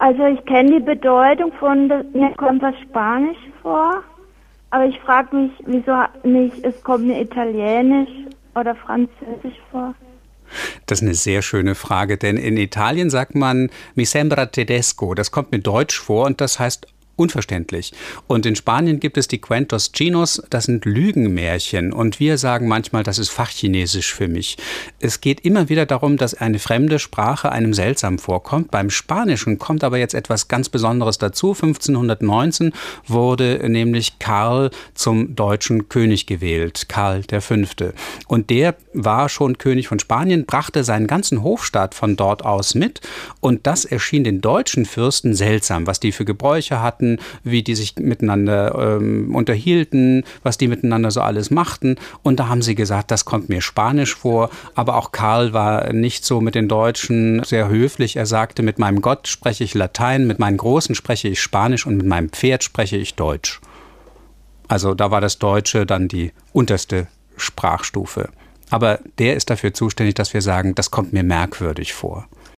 Also ich kenne die Bedeutung von, mir kommt was Spanisch vor, aber ich frage mich, wieso nicht, es kommt mir Italienisch oder Französisch vor. Das ist eine sehr schöne Frage, denn in Italien sagt man mi sembra tedesco, das kommt mir deutsch vor und das heißt unverständlich. Und in Spanien gibt es die Cuentos Chinos, das sind Lügenmärchen. Und wir sagen manchmal, das ist Fachchinesisch für mich. Es geht immer wieder darum, dass eine fremde Sprache einem seltsam vorkommt. Beim Spanischen kommt aber jetzt etwas ganz Besonderes dazu. 1519 wurde nämlich Karl zum deutschen König gewählt, Karl V. Und der war schon König von Spanien, brachte seinen ganzen Hofstaat von dort aus mit. Und das erschien den deutschen Fürsten seltsam, was die für Gebräuche hatten, hatten, wie die sich miteinander ähm, unterhielten, was die miteinander so alles machten. Und da haben sie gesagt, das kommt mir Spanisch vor. Aber auch Karl war nicht so mit den Deutschen sehr höflich. Er sagte, mit meinem Gott spreche ich Latein, mit meinen Großen spreche ich Spanisch und mit meinem Pferd spreche ich Deutsch. Also da war das Deutsche dann die unterste Sprachstufe. Aber der ist dafür zuständig, dass wir sagen, das kommt mir merkwürdig vor.